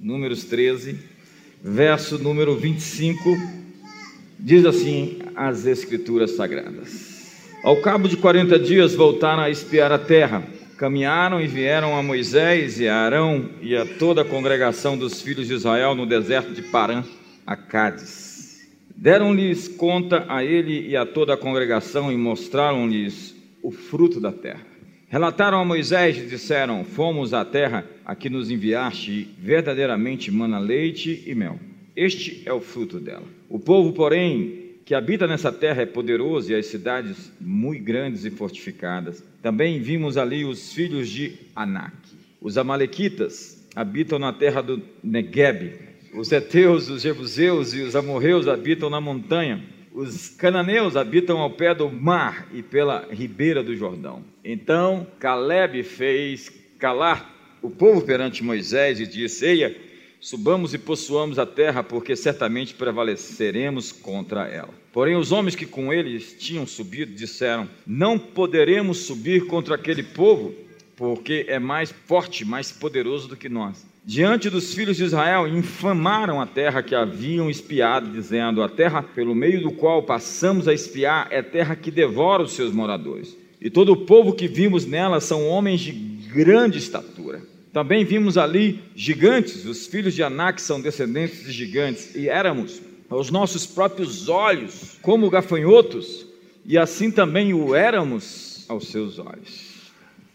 Números 13, verso número 25, diz assim as Escrituras Sagradas. Ao cabo de 40 dias voltaram a espiar a terra, caminharam e vieram a Moisés e a Arão e a toda a congregação dos filhos de Israel no deserto de Parã, a Cádiz. Deram-lhes conta a ele e a toda a congregação e mostraram-lhes o fruto da terra. Relataram a Moisés e disseram: Fomos à terra a que nos enviaste, e verdadeiramente mana leite e mel. Este é o fruto dela. O povo, porém, que habita nessa terra é poderoso e as cidades muito grandes e fortificadas. Também vimos ali os filhos de Anak. Os amalequitas habitam na terra do Negueb. Os heteus, os jebuseus e os amorreus habitam na montanha. Os cananeus habitam ao pé do mar e pela ribeira do Jordão. Então Caleb fez calar o povo perante Moisés e disse: Eia, subamos e possuamos a terra, porque certamente prevaleceremos contra ela. Porém, os homens que com eles tinham subido disseram: Não poderemos subir contra aquele povo, porque é mais forte, mais poderoso do que nós diante dos filhos de Israel, infamaram a terra que haviam espiado, dizendo: A terra pelo meio do qual passamos a espiar é terra que devora os seus moradores. E todo o povo que vimos nela são homens de grande estatura. Também vimos ali gigantes, os filhos de Anak são descendentes de gigantes, e éramos aos nossos próprios olhos como gafanhotos, e assim também o éramos aos seus olhos.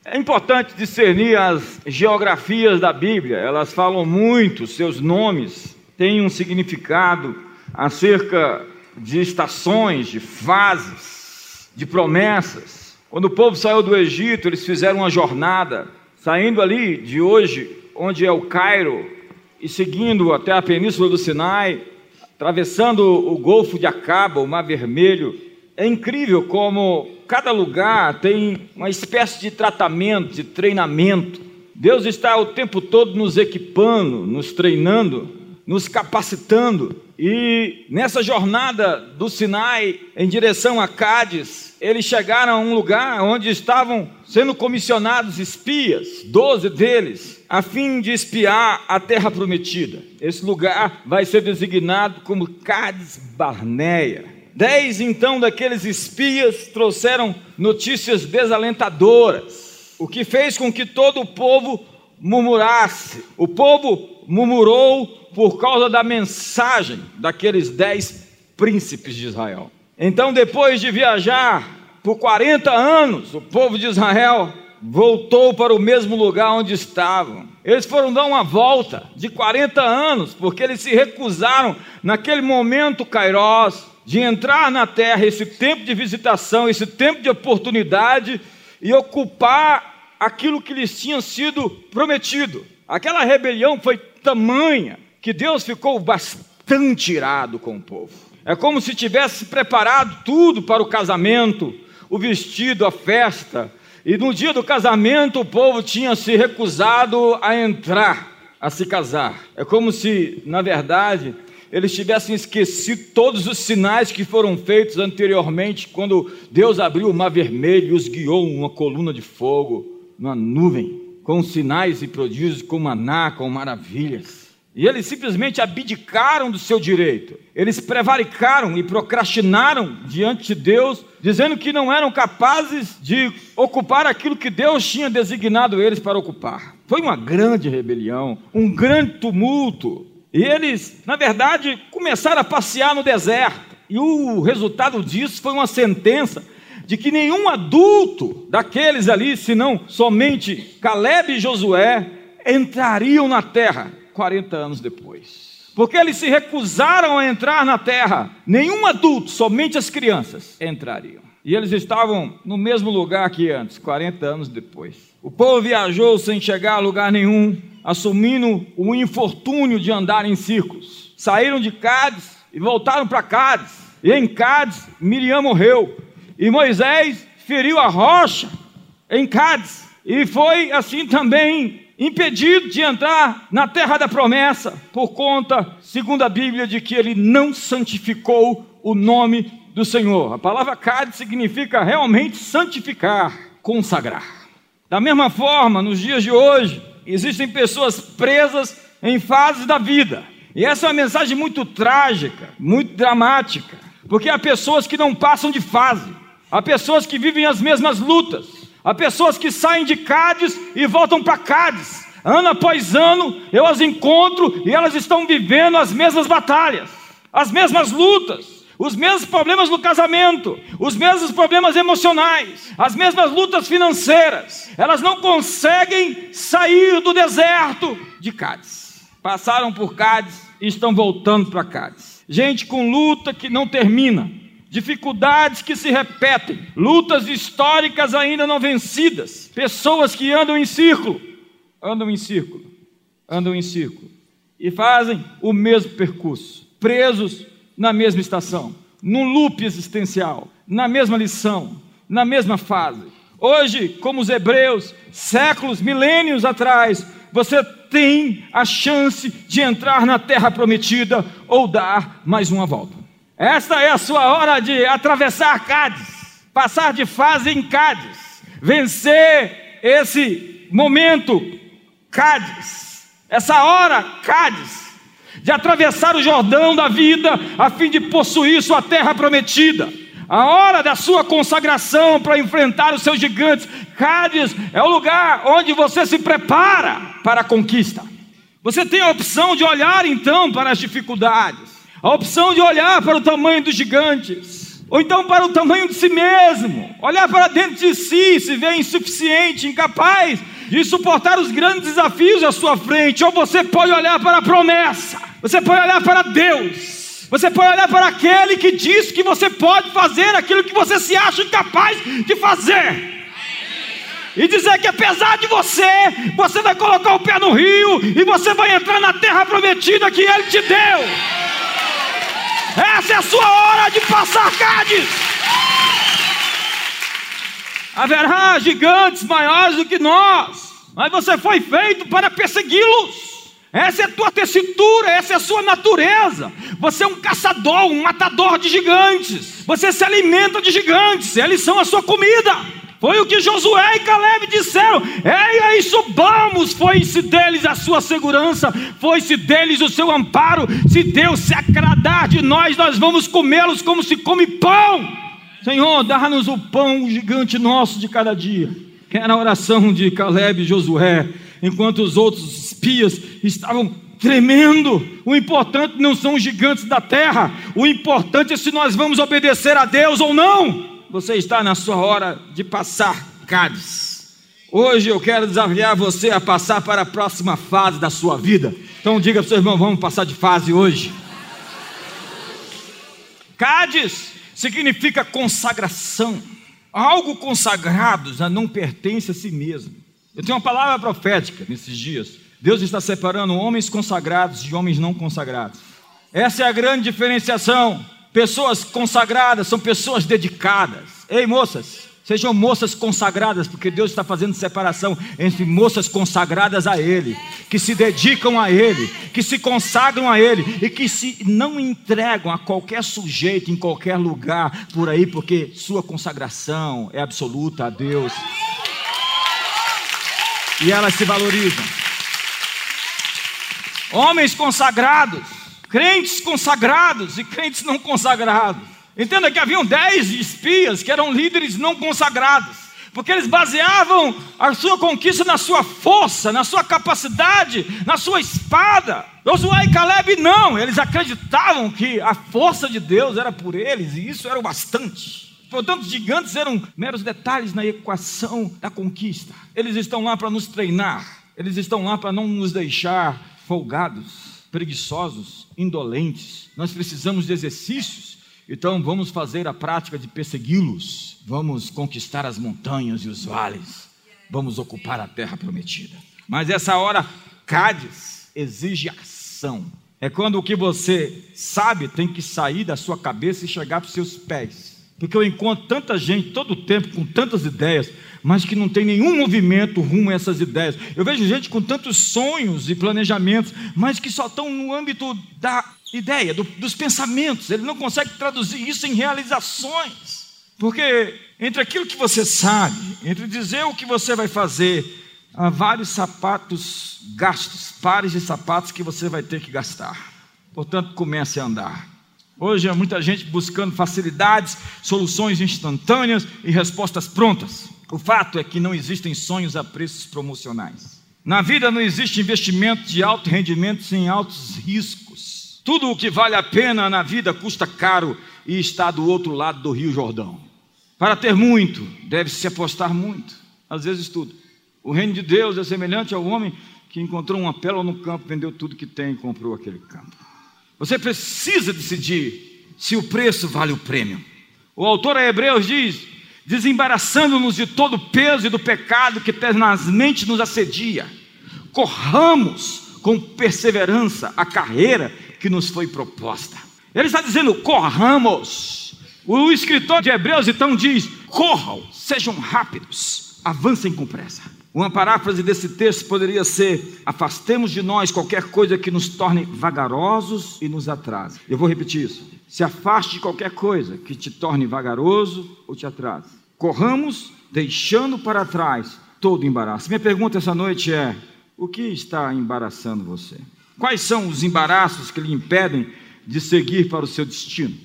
É importante discernir as geografias da Bíblia, elas falam muito, seus nomes têm um significado acerca de estações, de fases, de promessas. Quando o povo saiu do Egito, eles fizeram uma jornada, saindo ali de hoje, onde é o Cairo, e seguindo até a península do Sinai, atravessando o Golfo de Acaba, o Mar Vermelho. É incrível como cada lugar tem uma espécie de tratamento, de treinamento. Deus está o tempo todo nos equipando, nos treinando, nos capacitando. E nessa jornada do Sinai em direção a Cádiz, eles chegaram a um lugar onde estavam sendo comissionados espias, doze deles, a fim de espiar a terra prometida. Esse lugar vai ser designado como Cádiz Barneia. Dez então daqueles espias trouxeram notícias desalentadoras, o que fez com que todo o povo murmurasse. O povo murmurou por causa da mensagem daqueles dez príncipes de Israel. Então, depois de viajar por 40 anos, o povo de Israel voltou para o mesmo lugar onde estavam. Eles foram dar uma volta de 40 anos, porque eles se recusaram, naquele momento, Kairos, de entrar na terra, esse tempo de visitação, esse tempo de oportunidade e ocupar aquilo que lhes tinha sido prometido. Aquela rebelião foi tamanha que Deus ficou bastante irado com o povo. É como se tivesse preparado tudo para o casamento, o vestido, a festa, e no dia do casamento o povo tinha se recusado a entrar, a se casar. É como se, na verdade, eles tivessem esquecido todos os sinais que foram feitos anteriormente, quando Deus abriu o mar vermelho e os guiou uma coluna de fogo, uma nuvem, com sinais e prodígios, com maná, com maravilhas. E eles simplesmente abdicaram do seu direito. Eles prevaricaram e procrastinaram diante de Deus, dizendo que não eram capazes de ocupar aquilo que Deus tinha designado eles para ocupar. Foi uma grande rebelião, um grande tumulto. E eles, na verdade, começaram a passear no deserto. E o resultado disso foi uma sentença de que nenhum adulto daqueles ali, senão somente Caleb e Josué, entrariam na terra 40 anos depois. Porque eles se recusaram a entrar na terra. Nenhum adulto, somente as crianças entrariam. E eles estavam no mesmo lugar que antes, 40 anos depois. O povo viajou sem chegar a lugar nenhum, assumindo o infortúnio de andar em círculos. Saíram de Cádiz e voltaram para Cádiz. E em Cádiz, Miriam morreu. E Moisés feriu a rocha em Cádiz. E foi assim também impedido de entrar na terra da promessa, por conta, segundo a Bíblia, de que ele não santificou o nome do Senhor. A palavra Cádiz significa realmente santificar, consagrar. Da mesma forma, nos dias de hoje, Existem pessoas presas em fases da vida. E essa é uma mensagem muito trágica, muito dramática, porque há pessoas que não passam de fase, há pessoas que vivem as mesmas lutas, há pessoas que saem de Cádiz e voltam para Cádiz. Ano após ano eu as encontro e elas estão vivendo as mesmas batalhas, as mesmas lutas os mesmos problemas no casamento, os mesmos problemas emocionais, as mesmas lutas financeiras. Elas não conseguem sair do deserto de Cádiz. Passaram por Cádiz e estão voltando para Cádiz. Gente com luta que não termina, dificuldades que se repetem, lutas históricas ainda não vencidas, pessoas que andam em círculo, andam em círculo, andam em círculo e fazem o mesmo percurso, presos na mesma estação, num loop existencial, na mesma lição, na mesma fase. Hoje, como os hebreus, séculos, milênios atrás, você tem a chance de entrar na terra prometida ou dar mais uma volta. Esta é a sua hora de atravessar Cádiz, passar de fase em Cádiz, vencer esse momento Cádiz, essa hora Cádiz, de atravessar o Jordão da vida a fim de possuir sua terra prometida. A hora da sua consagração para enfrentar os seus gigantes. Cádiz é o lugar onde você se prepara para a conquista. Você tem a opção de olhar então para as dificuldades, a opção de olhar para o tamanho dos gigantes, ou então para o tamanho de si mesmo, olhar para dentro de si, se vê insuficiente, incapaz de suportar os grandes desafios à sua frente, ou você pode olhar para a promessa, você pode olhar para Deus, você pode olhar para aquele que diz que você pode fazer aquilo que você se acha incapaz de fazer. E dizer que apesar de você, você vai colocar o pé no rio e você vai entrar na terra prometida que Ele te deu. Essa é a sua hora de passar Cádiz. Haverá gigantes maiores do que nós, mas você foi feito para persegui-los. Essa é a tua tessitura, essa é a sua natureza. Você é um caçador, um matador de gigantes. Você se alimenta de gigantes, eles são a sua comida. Foi o que Josué e Caleb disseram: Ei, aí subamos. Foi-se deles a sua segurança, foi-se deles o seu amparo. Se Deus se agradar de nós, nós vamos comê-los como se come pão. Senhor, dá-nos o pão gigante nosso de cada dia. Era a oração de Caleb e Josué, enquanto os outros espias estavam tremendo. O importante não são os gigantes da terra, o importante é se nós vamos obedecer a Deus ou não. Você está na sua hora de passar Cádiz. Hoje eu quero desafiar você a passar para a próxima fase da sua vida. Então diga para o seu irmão: vamos passar de fase hoje. Cádiz significa consagração. Algo consagrado já não pertence a si mesmo. Eu tenho uma palavra profética nesses dias. Deus está separando homens consagrados de homens não consagrados. Essa é a grande diferenciação. Pessoas consagradas são pessoas dedicadas. Ei, moças, Sejam moças consagradas, porque Deus está fazendo separação entre moças consagradas a Ele, que se dedicam a Ele, que se consagram a Ele e que se não entregam a qualquer sujeito em qualquer lugar por aí, porque sua consagração é absoluta a Deus. E elas se valorizam. Homens consagrados, crentes consagrados e crentes não consagrados Entenda que haviam dez espias que eram líderes não consagrados, porque eles baseavam a sua conquista na sua força, na sua capacidade, na sua espada. Josué e Caleb não, eles acreditavam que a força de Deus era por eles, e isso era o bastante. Portanto, gigantes eram meros detalhes na equação da conquista. Eles estão lá para nos treinar, eles estão lá para não nos deixar folgados, preguiçosos, indolentes. Nós precisamos de exercícios então vamos fazer a prática de persegui-los, vamos conquistar as montanhas e os vales, vamos ocupar a terra prometida. Mas essa hora, Cádiz exige ação. É quando o que você sabe tem que sair da sua cabeça e chegar para os seus pés. Porque eu encontro tanta gente todo o tempo com tantas ideias, mas que não tem nenhum movimento rumo a essas ideias. Eu vejo gente com tantos sonhos e planejamentos, mas que só estão no âmbito da ideia, do, dos pensamentos, ele não consegue traduzir isso em realizações. Porque entre aquilo que você sabe, entre dizer o que você vai fazer há vários sapatos gastos, pares de sapatos que você vai ter que gastar. Portanto, comece a andar. Hoje há muita gente buscando facilidades, soluções instantâneas e respostas prontas. O fato é que não existem sonhos a preços promocionais. Na vida não existe investimento de alto rendimento sem altos riscos. Tudo o que vale a pena na vida custa caro e está do outro lado do Rio Jordão. Para ter muito, deve-se apostar muito, às vezes tudo. O reino de Deus é semelhante ao homem que encontrou uma pérola no campo, vendeu tudo que tem e comprou aquele campo. Você precisa decidir se o preço vale o prêmio. O autor a Hebreus diz: desembaraçando-nos de todo o peso e do pecado que tenazmente nos assedia, corramos com perseverança a carreira que nos foi proposta. Ele está dizendo: corramos. O escritor de Hebreus então diz: corram, sejam rápidos, avancem com pressa. Uma paráfrase desse texto poderia ser: afastemos de nós qualquer coisa que nos torne vagarosos e nos atrase. Eu vou repetir isso. Se afaste de qualquer coisa que te torne vagaroso ou te atrase. Corramos deixando para trás todo embaraço. Minha pergunta essa noite é: o que está embaraçando você? Quais são os embaraços que lhe impedem de seguir para o seu destino?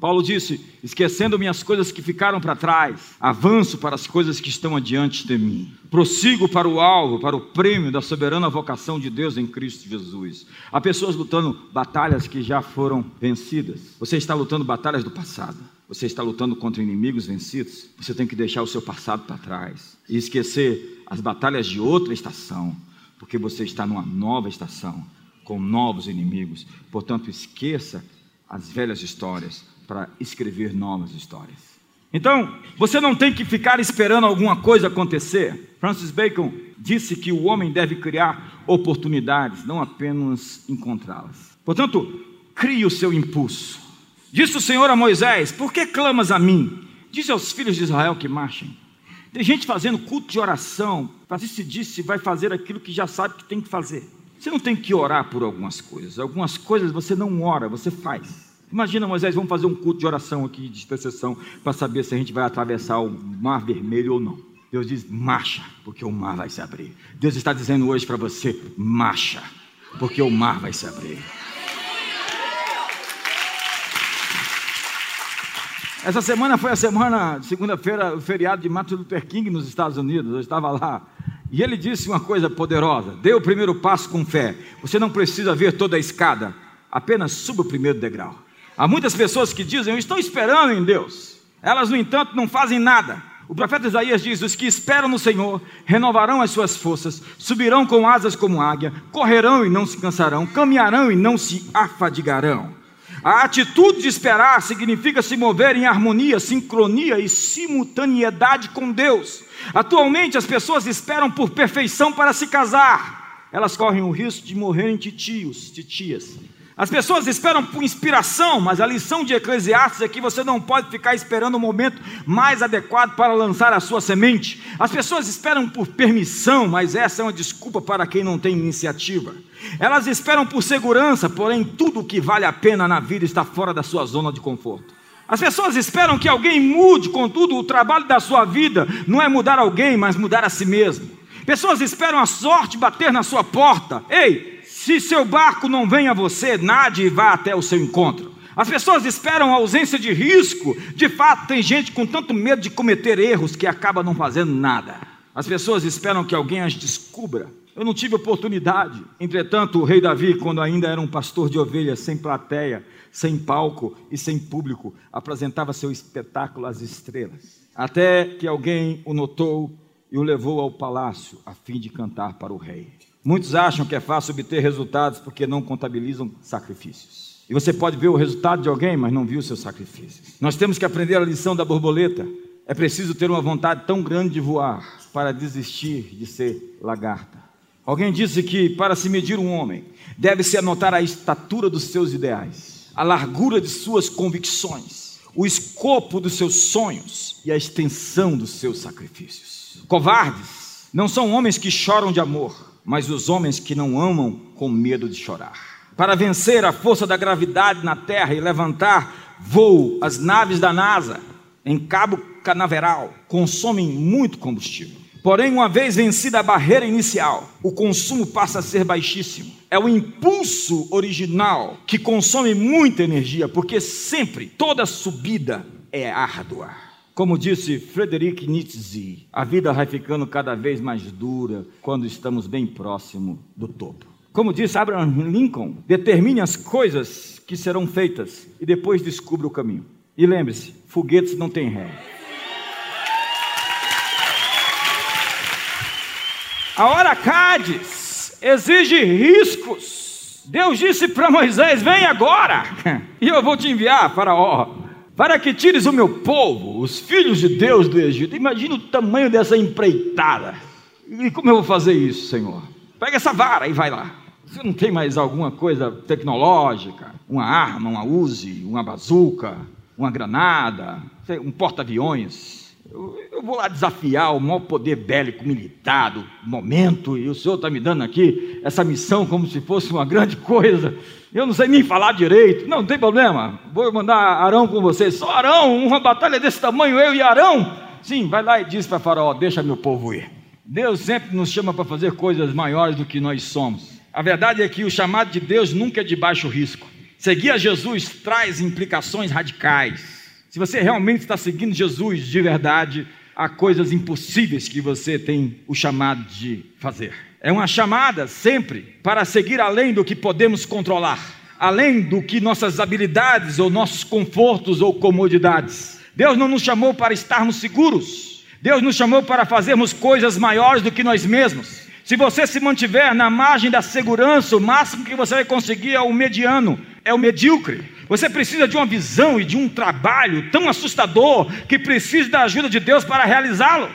Paulo disse: Esquecendo-me as coisas que ficaram para trás, avanço para as coisas que estão adiante de mim. Prossigo para o alvo, para o prêmio da soberana vocação de Deus em Cristo Jesus. Há pessoas lutando batalhas que já foram vencidas. Você está lutando batalhas do passado. Você está lutando contra inimigos vencidos. Você tem que deixar o seu passado para trás e esquecer as batalhas de outra estação, porque você está numa nova estação com novos inimigos. Portanto, esqueça as velhas histórias para escrever novas histórias. Então, você não tem que ficar esperando alguma coisa acontecer. Francis Bacon disse que o homem deve criar oportunidades, não apenas encontrá-las. Portanto, crie o seu impulso. Disse o Senhor a Moisés: Por que clamas a mim? Diz aos filhos de Israel que marchem. Tem gente fazendo culto de oração para decidir se vai fazer aquilo que já sabe que tem que fazer. Você não tem que orar por algumas coisas. Algumas coisas você não ora, você faz. Imagina, Moisés, vamos fazer um culto de oração aqui, de intercessão, para saber se a gente vai atravessar o mar vermelho ou não. Deus diz, marcha, porque o mar vai se abrir. Deus está dizendo hoje para você, marcha, porque o mar vai se abrir. Essa semana foi a semana, segunda-feira, o feriado de Martin Luther King nos Estados Unidos. Eu estava lá. E ele disse uma coisa poderosa: dê o primeiro passo com fé. Você não precisa ver toda a escada, apenas suba o primeiro degrau. Há muitas pessoas que dizem, eu estou esperando em Deus. Elas, no entanto, não fazem nada. O profeta Isaías diz: Os que esperam no Senhor renovarão as suas forças, subirão com asas como águia, correrão e não se cansarão, caminharão e não se afadigarão. A atitude de esperar significa se mover em harmonia, sincronia e simultaneidade com Deus. Atualmente as pessoas esperam por perfeição para se casar. Elas correm o risco de morrerem titios, titias. As pessoas esperam por inspiração, mas a lição de Eclesiastes é que você não pode ficar esperando o momento mais adequado para lançar a sua semente. As pessoas esperam por permissão, mas essa é uma desculpa para quem não tem iniciativa. Elas esperam por segurança, porém tudo o que vale a pena na vida está fora da sua zona de conforto. As pessoas esperam que alguém mude, contudo, o trabalho da sua vida não é mudar alguém, mas mudar a si mesmo. Pessoas esperam a sorte bater na sua porta. Ei, se seu barco não vem a você, nade e vá até o seu encontro. As pessoas esperam a ausência de risco. De fato, tem gente com tanto medo de cometer erros que acaba não fazendo nada. As pessoas esperam que alguém as descubra. Eu não tive oportunidade. Entretanto, o rei Davi, quando ainda era um pastor de ovelhas, sem plateia, sem palco e sem público, apresentava seu espetáculo às estrelas. Até que alguém o notou e o levou ao palácio a fim de cantar para o rei. Muitos acham que é fácil obter resultados porque não contabilizam sacrifícios. E você pode ver o resultado de alguém, mas não viu seus sacrifícios. Nós temos que aprender a lição da borboleta. É preciso ter uma vontade tão grande de voar para desistir de ser lagarta. Alguém disse que para se medir um homem, deve-se anotar a estatura dos seus ideais, a largura de suas convicções, o escopo dos seus sonhos e a extensão dos seus sacrifícios. Covardes não são homens que choram de amor, mas os homens que não amam com medo de chorar. Para vencer a força da gravidade na Terra e levantar voo, as naves da NASA em Cabo Canaveral consomem muito combustível. Porém, uma vez vencida a barreira inicial, o consumo passa a ser baixíssimo. É o impulso original que consome muita energia, porque sempre toda subida é árdua. Como disse Frederic Nietzsche, a vida vai ficando cada vez mais dura quando estamos bem próximo do topo. Como disse Abraham Lincoln, determine as coisas que serão feitas e depois descubra o caminho. E lembre-se, foguetes não têm ré. A hora Cádiz exige riscos. Deus disse para Moisés: Vem agora, e eu vou te enviar, Faraó, para que tires o meu povo, os filhos de Deus do Egito. Imagina o tamanho dessa empreitada. E como eu vou fazer isso, Senhor? Pega essa vara e vai lá. Você não tem mais alguma coisa tecnológica? Uma arma, uma Uzi, uma bazuca, uma granada, um porta-aviões? Eu, eu, vou lá desafiar o maior poder bélico militar do momento, e o senhor está me dando aqui essa missão como se fosse uma grande coisa. Eu não sei nem falar direito. Não, não tem problema. Vou mandar Arão com vocês. Só Arão, uma batalha desse tamanho, eu e Arão. Sim, vai lá e diz para Faraó: deixa meu povo ir. Deus sempre nos chama para fazer coisas maiores do que nós somos. A verdade é que o chamado de Deus nunca é de baixo risco. Seguir a Jesus traz implicações radicais. Se você realmente está seguindo Jesus de verdade, há coisas impossíveis que você tem o chamado de fazer. É uma chamada sempre para seguir além do que podemos controlar, além do que nossas habilidades ou nossos confortos ou comodidades. Deus não nos chamou para estarmos seguros. Deus nos chamou para fazermos coisas maiores do que nós mesmos. Se você se mantiver na margem da segurança, o máximo que você vai conseguir é o mediano, é o medíocre. Você precisa de uma visão e de um trabalho tão assustador que precisa da ajuda de Deus para realizá-lo.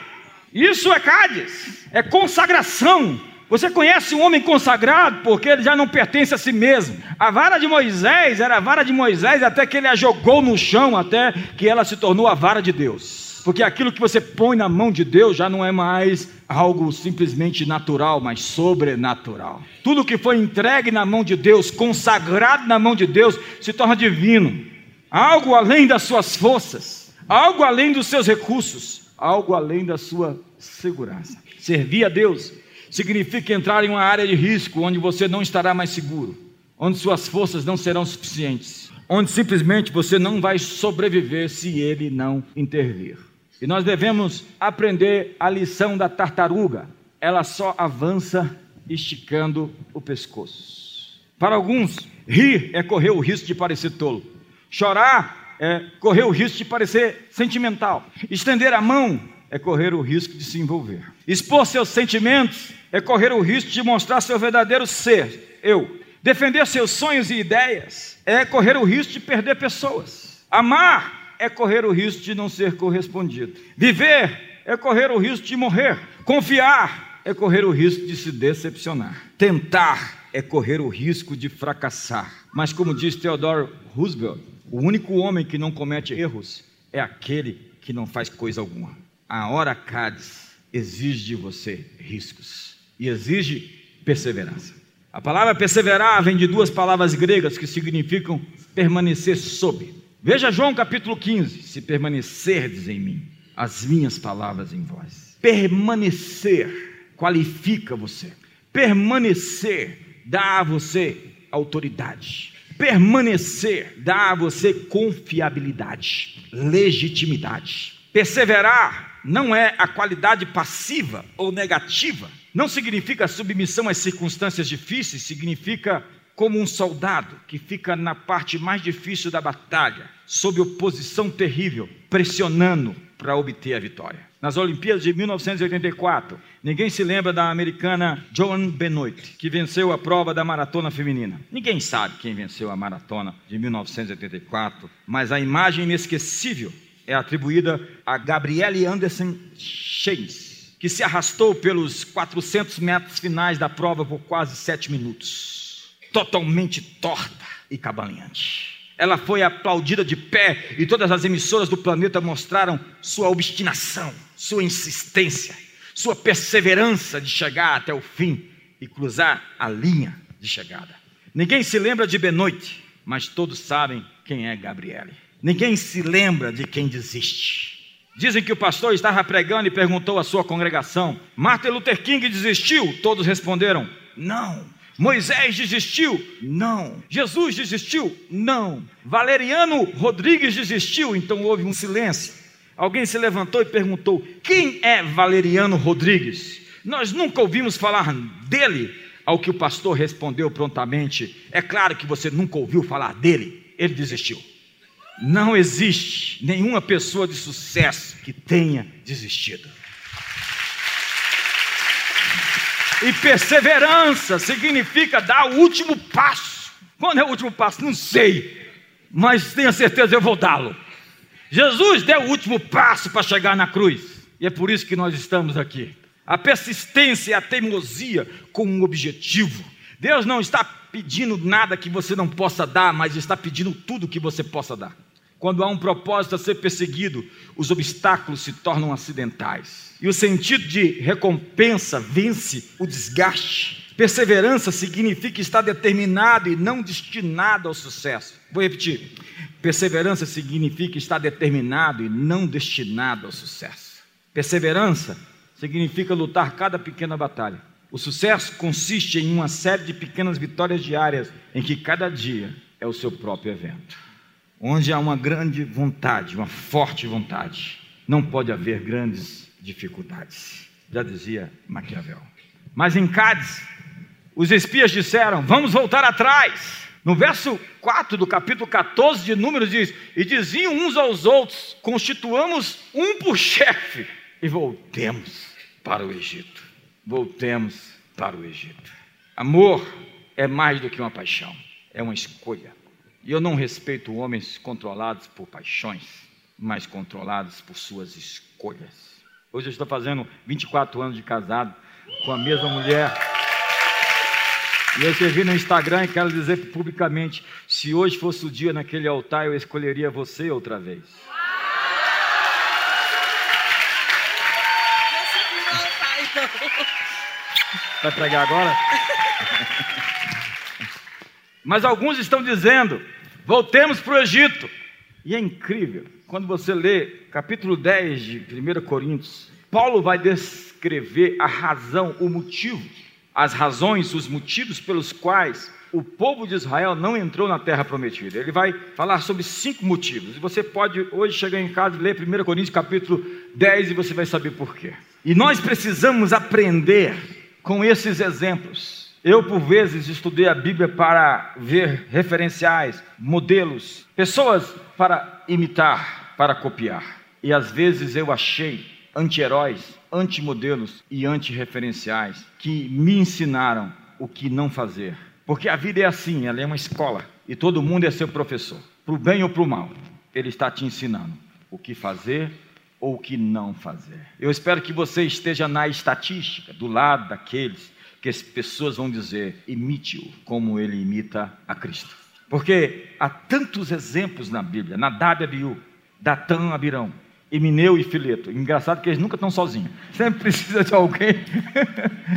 Isso é Cádiz, é consagração. Você conhece um homem consagrado porque ele já não pertence a si mesmo. A vara de Moisés era a vara de Moisés até que ele a jogou no chão, até que ela se tornou a vara de Deus. Porque aquilo que você põe na mão de Deus já não é mais algo simplesmente natural, mas sobrenatural. Tudo que foi entregue na mão de Deus, consagrado na mão de Deus, se torna divino. Algo além das suas forças, algo além dos seus recursos, algo além da sua segurança. Servir a Deus significa entrar em uma área de risco onde você não estará mais seguro, onde suas forças não serão suficientes, onde simplesmente você não vai sobreviver se ele não intervir. E nós devemos aprender a lição da tartaruga. Ela só avança esticando o pescoço. Para alguns, rir é correr o risco de parecer tolo. Chorar é correr o risco de parecer sentimental. Estender a mão é correr o risco de se envolver. Expor seus sentimentos é correr o risco de mostrar seu verdadeiro ser, eu. Defender seus sonhos e ideias é correr o risco de perder pessoas. Amar é correr o risco de não ser correspondido. Viver é correr o risco de morrer. Confiar é correr o risco de se decepcionar. Tentar é correr o risco de fracassar. Mas, como diz Theodore Roosevelt, o único homem que não comete erros é aquele que não faz coisa alguma. A hora Cádiz exige de você riscos e exige perseverança. A palavra perseverar vem de duas palavras gregas que significam permanecer sob. Veja João capítulo 15: Se permanecerdes em mim, as minhas palavras em vós. Permanecer qualifica você. Permanecer dá a você autoridade. Permanecer dá a você confiabilidade, legitimidade. Perseverar não é a qualidade passiva ou negativa. Não significa submissão às circunstâncias difíceis, significa como um soldado que fica na parte mais difícil da batalha, sob oposição terrível, pressionando para obter a vitória. Nas Olimpíadas de 1984, ninguém se lembra da americana Joan Benoit, que venceu a prova da maratona feminina. Ninguém sabe quem venceu a maratona de 1984, mas a imagem inesquecível é atribuída a Gabrielle Anderson Shays, que se arrastou pelos 400 metros finais da prova por quase sete minutos totalmente torta e cabalinhante. Ela foi aplaudida de pé e todas as emissoras do planeta mostraram sua obstinação, sua insistência, sua perseverança de chegar até o fim e cruzar a linha de chegada. Ninguém se lembra de Benoit, mas todos sabem quem é Gabriele. Ninguém se lembra de quem desiste. Dizem que o pastor estava pregando e perguntou à sua congregação: Martin Luther King desistiu? Todos responderam: Não. Moisés desistiu? Não. Jesus desistiu? Não. Valeriano Rodrigues desistiu? Então houve um silêncio. Alguém se levantou e perguntou: Quem é Valeriano Rodrigues? Nós nunca ouvimos falar dele. Ao que o pastor respondeu prontamente: É claro que você nunca ouviu falar dele. Ele desistiu. Não existe nenhuma pessoa de sucesso que tenha desistido. E perseverança significa dar o último passo. Quando é o último passo? Não sei, mas tenha certeza eu vou dá-lo. Jesus deu o último passo para chegar na cruz, e é por isso que nós estamos aqui. A persistência e a teimosia com um objetivo. Deus não está pedindo nada que você não possa dar, mas está pedindo tudo que você possa dar. Quando há um propósito a ser perseguido, os obstáculos se tornam acidentais. E o sentido de recompensa vence o desgaste. Perseverança significa estar determinado e não destinado ao sucesso. Vou repetir. Perseverança significa estar determinado e não destinado ao sucesso. Perseverança significa lutar cada pequena batalha. O sucesso consiste em uma série de pequenas vitórias diárias em que cada dia é o seu próprio evento. Onde há uma grande vontade, uma forte vontade, não pode haver grandes dificuldades. Já dizia Maquiavel. Mas em Cádiz, os espias disseram: Vamos voltar atrás. No verso 4 do capítulo 14 de Números diz: E diziam uns aos outros: Constituamos um por chefe e voltemos para o Egito. Voltemos para o Egito. Amor é mais do que uma paixão, é uma escolha. E eu não respeito homens controlados por paixões, mas controlados por suas escolhas. Hoje eu estou fazendo 24 anos de casado com a mesma mulher. E eu servi no Instagram e quero dizer publicamente: se hoje fosse o dia naquele altar, eu escolheria você outra vez. Vai pregar agora? Mas alguns estão dizendo: voltemos para o Egito. E é incrível, quando você lê capítulo 10 de 1 Coríntios, Paulo vai descrever a razão, o motivo, as razões, os motivos pelos quais o povo de Israel não entrou na terra prometida. Ele vai falar sobre cinco motivos. E você pode hoje chegar em casa e ler 1 Coríntios capítulo 10 e você vai saber por quê. E nós precisamos aprender com esses exemplos eu, por vezes, estudei a Bíblia para ver referenciais, modelos, pessoas para imitar, para copiar. E às vezes eu achei anti-heróis, anti-modelos e anti-referenciais que me ensinaram o que não fazer. Porque a vida é assim, ela é uma escola e todo mundo é seu professor, para o bem ou para o mal. Ele está te ensinando o que fazer ou o que não fazer. Eu espero que você esteja na estatística, do lado daqueles que as pessoas vão dizer: imite-o como ele imita a Cristo. Porque há tantos exemplos na Bíblia, Nadab e Abiú, Datã, Abirão, Emineu e Fileto. Engraçado que eles nunca estão sozinhos. Sempre precisa de alguém.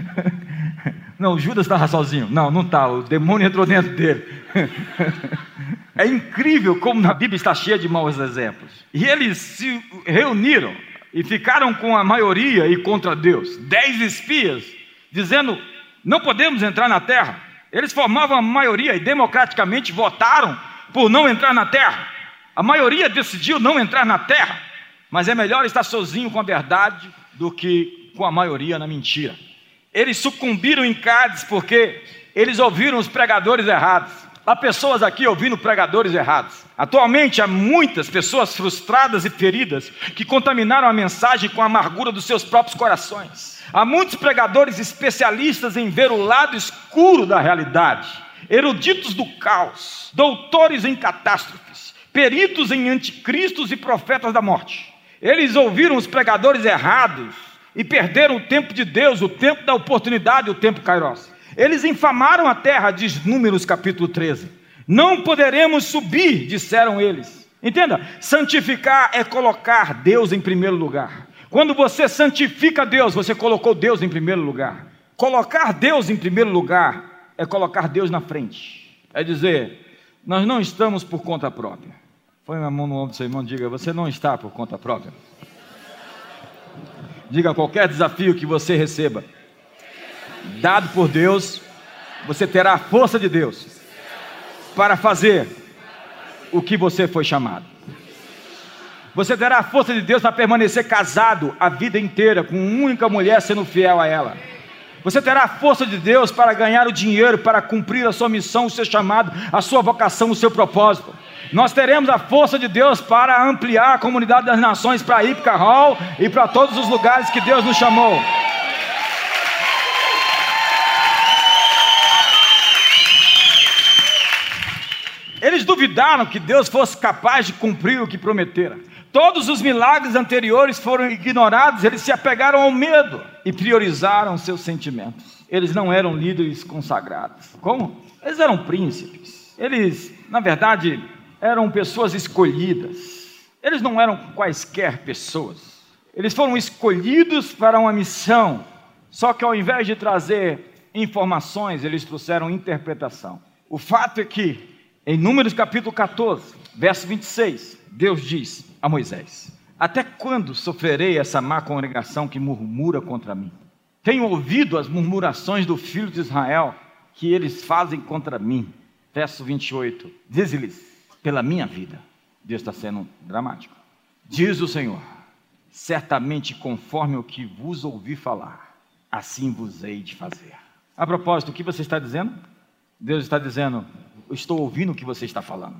Não, Judas estava sozinho. Não, não está. O demônio entrou dentro dele. É incrível como na Bíblia está cheia de maus exemplos. E eles se reuniram e ficaram com a maioria e contra Deus. Dez espias, dizendo: não podemos entrar na terra. Eles formavam a maioria e democraticamente votaram por não entrar na terra. A maioria decidiu não entrar na terra, mas é melhor estar sozinho com a verdade do que com a maioria na mentira. Eles sucumbiram em Cádiz porque eles ouviram os pregadores errados. Há pessoas aqui ouvindo pregadores errados. Atualmente há muitas pessoas frustradas e feridas que contaminaram a mensagem com a amargura dos seus próprios corações. Há muitos pregadores especialistas em ver o lado escuro da realidade, eruditos do caos, doutores em catástrofes, peritos em anticristos e profetas da morte. Eles ouviram os pregadores errados e perderam o tempo de Deus, o tempo da oportunidade, o tempo kairos. Eles infamaram a terra, diz Números capítulo 13. Não poderemos subir, disseram eles. Entenda, santificar é colocar Deus em primeiro lugar. Quando você santifica Deus, você colocou Deus em primeiro lugar. Colocar Deus em primeiro lugar é colocar Deus na frente. É dizer, nós não estamos por conta própria. Põe a mão no ombro do seu irmão e diga: Você não está por conta própria. Diga qualquer desafio que você receba, dado por Deus, você terá a força de Deus para fazer o que você foi chamado. Você terá a força de Deus para permanecer casado a vida inteira com uma única mulher sendo fiel a ela. Você terá a força de Deus para ganhar o dinheiro, para cumprir a sua missão, o seu chamado, a sua vocação, o seu propósito. Nós teremos a força de Deus para ampliar a comunidade das nações para Ipca Hall e para todos os lugares que Deus nos chamou. Eles duvidaram que Deus fosse capaz de cumprir o que prometera. Todos os milagres anteriores foram ignorados, eles se apegaram ao medo e priorizaram seus sentimentos. Eles não eram líderes consagrados. Como? Eles eram príncipes. Eles, na verdade, eram pessoas escolhidas. Eles não eram quaisquer pessoas. Eles foram escolhidos para uma missão. Só que ao invés de trazer informações, eles trouxeram interpretação. O fato é que, em Números capítulo 14, verso 26, Deus diz a Moisés: Até quando sofrerei essa má congregação que murmura contra mim? Tenho ouvido as murmurações do filho de Israel que eles fazem contra mim. Verso 28. Diz-lhes: pela minha vida. Deus está sendo dramático. Diz o Senhor: certamente conforme o que vos ouvi falar, assim vos hei de fazer. A propósito, o que você está dizendo? Deus está dizendo: estou ouvindo o que você está falando.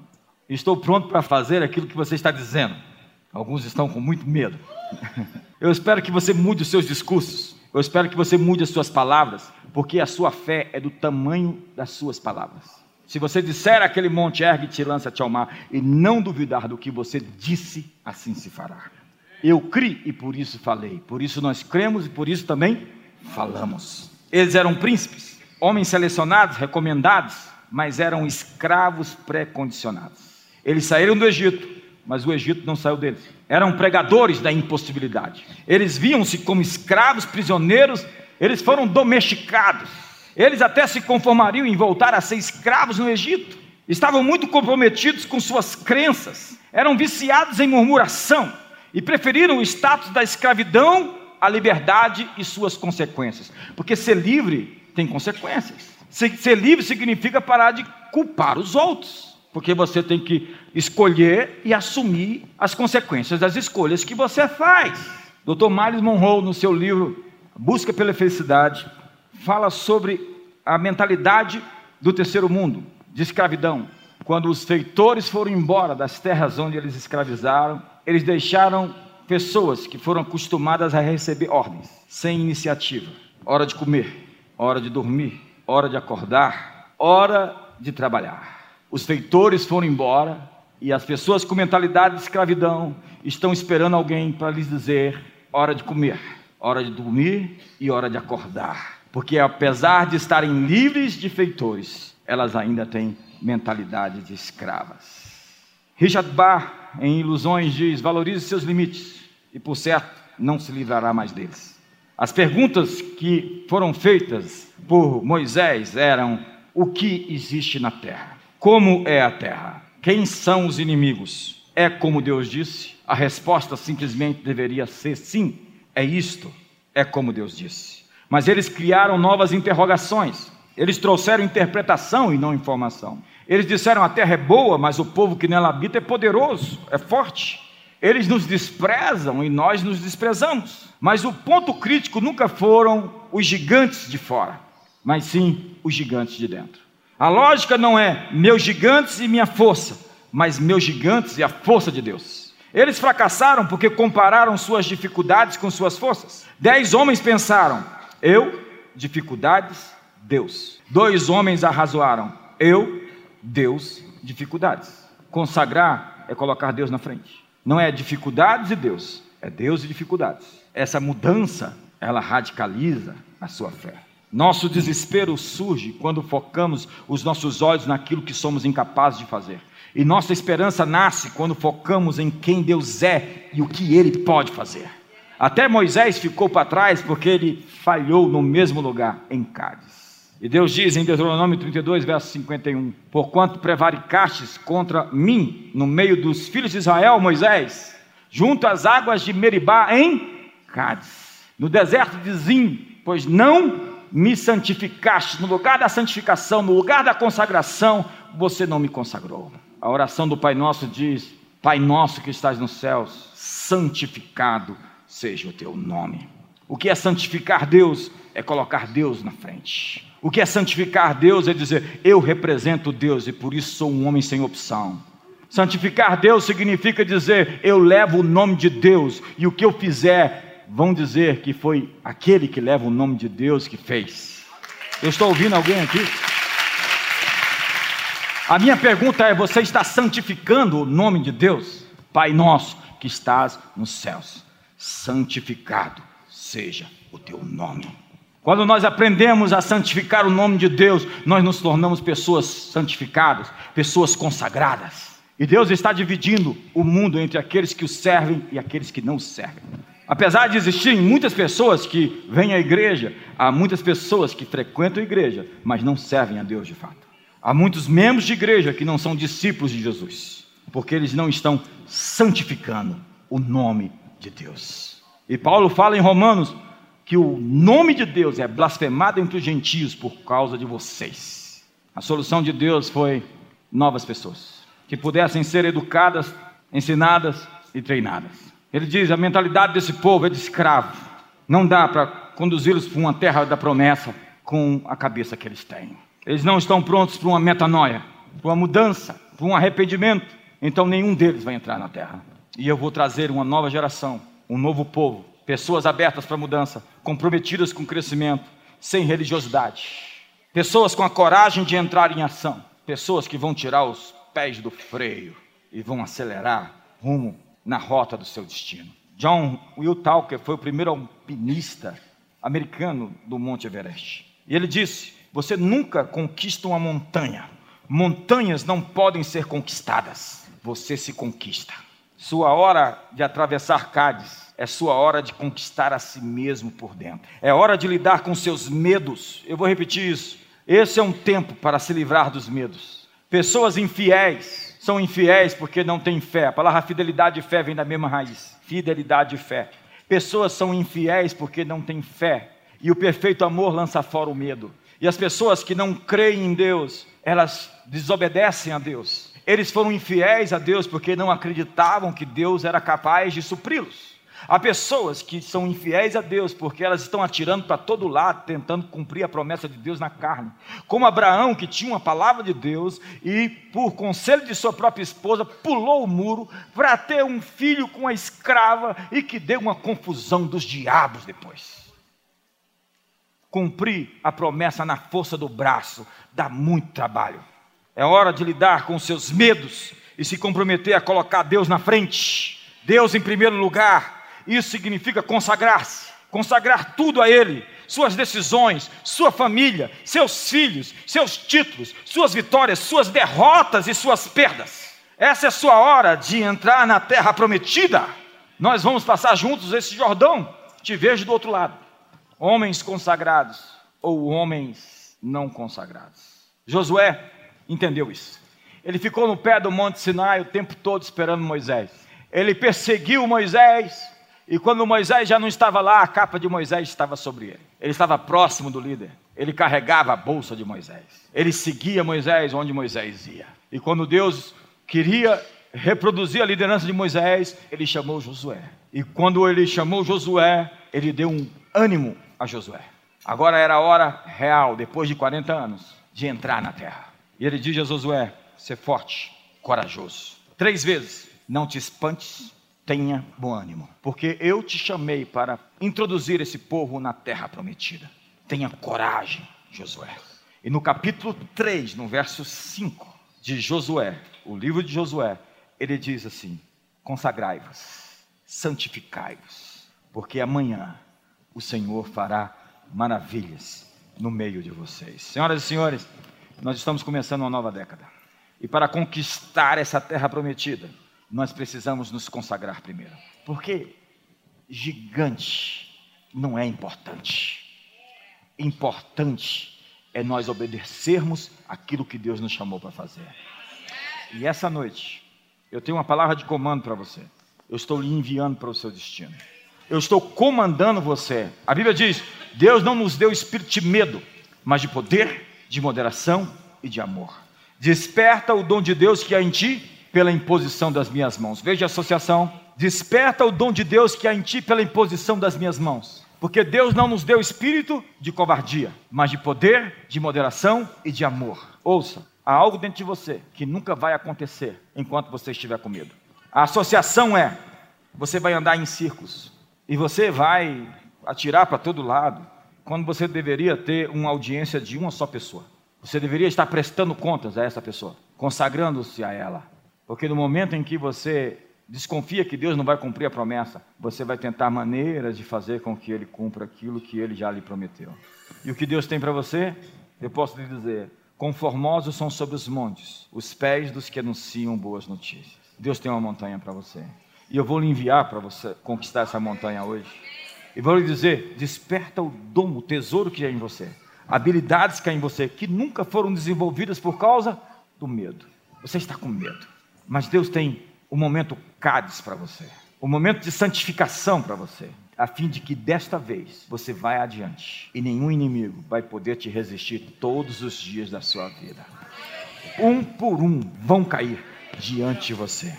Estou pronto para fazer aquilo que você está dizendo. Alguns estão com muito medo. Eu espero que você mude os seus discursos. Eu espero que você mude as suas palavras, porque a sua fé é do tamanho das suas palavras. Se você disser aquele monte, ergue-te lança-te ao mar, e não duvidar do que você disse, assim se fará. Eu criei e por isso falei. Por isso nós cremos e por isso também falamos. Eles eram príncipes, homens selecionados, recomendados, mas eram escravos pré-condicionados. Eles saíram do Egito, mas o Egito não saiu deles. Eram pregadores da impossibilidade. Eles viam-se como escravos, prisioneiros, eles foram domesticados eles até se conformariam em voltar a ser escravos no Egito. Estavam muito comprometidos com suas crenças, eram viciados em murmuração e preferiram o status da escravidão à liberdade e suas consequências. Porque ser livre tem consequências. Ser, livre significa parar de culpar os outros. Porque você tem que escolher e assumir as consequências das escolhas que você faz. Dr. Miles Monroe, no seu livro Busca pela Felicidade, fala sobre a mentalidade do terceiro mundo, de escravidão. Quando os feitores foram embora das terras onde eles escravizaram, eles deixaram pessoas que foram acostumadas a receber ordens, sem iniciativa. Hora de comer, hora de dormir, hora de acordar, hora de trabalhar. Os feitores foram embora e as pessoas com mentalidade de escravidão estão esperando alguém para lhes dizer: hora de comer, hora de dormir e hora de acordar porque apesar de estarem livres de feitores, elas ainda têm mentalidade de escravas. Richard Barr, em Ilusões, diz: valorize seus limites e, por certo, não se livrará mais deles. As perguntas que foram feitas por Moisés eram: o que existe na terra? Como é a terra? Quem são os inimigos? É como Deus disse? A resposta simplesmente deveria ser sim, é isto, é como Deus disse. Mas eles criaram novas interrogações. Eles trouxeram interpretação e não informação. Eles disseram: a terra é boa, mas o povo que nela habita é poderoso, é forte. Eles nos desprezam e nós nos desprezamos. Mas o ponto crítico nunca foram os gigantes de fora, mas sim os gigantes de dentro. A lógica não é meus gigantes e minha força, mas meus gigantes e a força de Deus. Eles fracassaram porque compararam suas dificuldades com suas forças. Dez homens pensaram: eu, dificuldades, Deus. Dois homens arrazoaram. Eu, Deus, dificuldades. Consagrar é colocar Deus na frente. Não é dificuldades e Deus, é Deus e dificuldades. Essa mudança, ela radicaliza a sua fé. Nosso desespero surge quando focamos os nossos olhos naquilo que somos incapazes de fazer. E nossa esperança nasce quando focamos em quem Deus é e o que Ele pode fazer. Até Moisés ficou para trás porque ele falhou no mesmo lugar, em Cádiz. E Deus diz em Deuteronômio 32, verso 51: Porquanto prevaricastes contra mim no meio dos filhos de Israel, Moisés, junto às águas de Meribá, em Cádiz. No deserto de Zim, pois não me santificaste. No lugar da santificação, no lugar da consagração, você não me consagrou. A oração do Pai Nosso diz: Pai nosso que estás nos céus, santificado seja o teu nome. O que é santificar Deus? É colocar Deus na frente. O que é santificar Deus é dizer, eu represento Deus e por isso sou um homem sem opção. Santificar Deus significa dizer, eu levo o nome de Deus e o que eu fizer, vão dizer que foi aquele que leva o nome de Deus que fez. Eu estou ouvindo alguém aqui? A minha pergunta é: você está santificando o nome de Deus? Pai nosso que estás nos céus, santificado seja o teu nome. Quando nós aprendemos a santificar o nome de Deus, nós nos tornamos pessoas santificadas, pessoas consagradas. E Deus está dividindo o mundo entre aqueles que o servem e aqueles que não o servem. Apesar de existirem muitas pessoas que vêm à igreja, há muitas pessoas que frequentam a igreja, mas não servem a Deus de fato. Há muitos membros de igreja que não são discípulos de Jesus, porque eles não estão santificando o nome de Deus. E Paulo fala em Romanos que o nome de Deus é blasfemado entre os gentios por causa de vocês. A solução de Deus foi novas pessoas que pudessem ser educadas, ensinadas e treinadas. Ele diz: a mentalidade desse povo é de escravo. Não dá para conduzi-los para uma terra da promessa com a cabeça que eles têm. Eles não estão prontos para uma metanoia, para uma mudança, para um arrependimento. Então nenhum deles vai entrar na terra. E eu vou trazer uma nova geração, um novo povo, pessoas abertas para mudança, comprometidas com crescimento, sem religiosidade. Pessoas com a coragem de entrar em ação, pessoas que vão tirar os pés do freio e vão acelerar rumo na rota do seu destino. John Will Talker foi o primeiro alpinista americano do Monte Everest. E ele disse: você nunca conquista uma montanha. Montanhas não podem ser conquistadas. Você se conquista. Sua hora de atravessar Cádiz é sua hora de conquistar a si mesmo por dentro. É hora de lidar com seus medos. Eu vou repetir isso. Esse é um tempo para se livrar dos medos. Pessoas infiéis são infiéis porque não têm fé. A palavra fidelidade e fé vem da mesma raiz. Fidelidade e fé. Pessoas são infiéis porque não têm fé. E o perfeito amor lança fora o medo. E as pessoas que não creem em Deus, elas desobedecem a Deus. Eles foram infiéis a Deus porque não acreditavam que Deus era capaz de supri-los. Há pessoas que são infiéis a Deus porque elas estão atirando para todo lado, tentando cumprir a promessa de Deus na carne. Como Abraão, que tinha uma palavra de Deus e, por conselho de sua própria esposa, pulou o muro para ter um filho com a escrava e que deu uma confusão dos diabos depois. Cumprir a promessa na força do braço dá muito trabalho. É hora de lidar com seus medos e se comprometer a colocar Deus na frente, Deus em primeiro lugar. Isso significa consagrar-se, consagrar tudo a Ele, suas decisões, sua família, seus filhos, seus títulos, suas vitórias, suas derrotas e suas perdas. Essa é a sua hora de entrar na terra prometida. Nós vamos passar juntos esse Jordão. Te vejo do outro lado homens consagrados ou homens não consagrados. Josué entendeu isso. Ele ficou no pé do Monte Sinai o tempo todo esperando Moisés. Ele perseguiu Moisés e quando Moisés já não estava lá, a capa de Moisés estava sobre ele. Ele estava próximo do líder. Ele carregava a bolsa de Moisés. Ele seguia Moisés onde Moisés ia. E quando Deus queria reproduzir a liderança de Moisés, ele chamou Josué. E quando ele chamou Josué, ele deu um ânimo a Josué. Agora era a hora real, depois de 40 anos, de entrar na terra. E ele diz a Josué: ser forte, corajoso. Três vezes: não te espantes, tenha bom ânimo, porque eu te chamei para introduzir esse povo na terra prometida. Tenha coragem, Josué. E no capítulo 3, no verso 5 de Josué, o livro de Josué, ele diz assim: consagrai-vos, santificai-vos, porque amanhã o Senhor fará maravilhas no meio de vocês. Senhoras e senhores, nós estamos começando uma nova década. E para conquistar essa terra prometida, nós precisamos nos consagrar primeiro. Porque gigante não é importante. Importante é nós obedecermos aquilo que Deus nos chamou para fazer. E essa noite, eu tenho uma palavra de comando para você. Eu estou lhe enviando para o seu destino. Eu estou comandando você. A Bíblia diz: Deus não nos deu espírito de medo, mas de poder, de moderação e de amor. Desperta o dom de Deus que há em ti pela imposição das minhas mãos. Veja a associação. Desperta o dom de Deus que há em ti pela imposição das minhas mãos. Porque Deus não nos deu espírito de covardia, mas de poder, de moderação e de amor. Ouça, há algo dentro de você que nunca vai acontecer enquanto você estiver com medo. A associação é: você vai andar em círculos e você vai atirar para todo lado, quando você deveria ter uma audiência de uma só pessoa. Você deveria estar prestando contas a essa pessoa, consagrando-se a ela. Porque no momento em que você desconfia que Deus não vai cumprir a promessa, você vai tentar maneiras de fazer com que ele cumpra aquilo que ele já lhe prometeu. E o que Deus tem para você? Eu posso lhe dizer: conformosos são sobre os montes os pés dos que anunciam boas notícias. Deus tem uma montanha para você. E eu vou lhe enviar para você conquistar essa montanha hoje. E vou lhe dizer: desperta o dom, o tesouro que é em você. Habilidades que há em você que nunca foram desenvolvidas por causa do medo. Você está com medo. Mas Deus tem o momento Cádiz para você, o momento de santificação para você, a fim de que desta vez você vá adiante e nenhum inimigo vai poder te resistir todos os dias da sua vida. Um por um vão cair diante de você.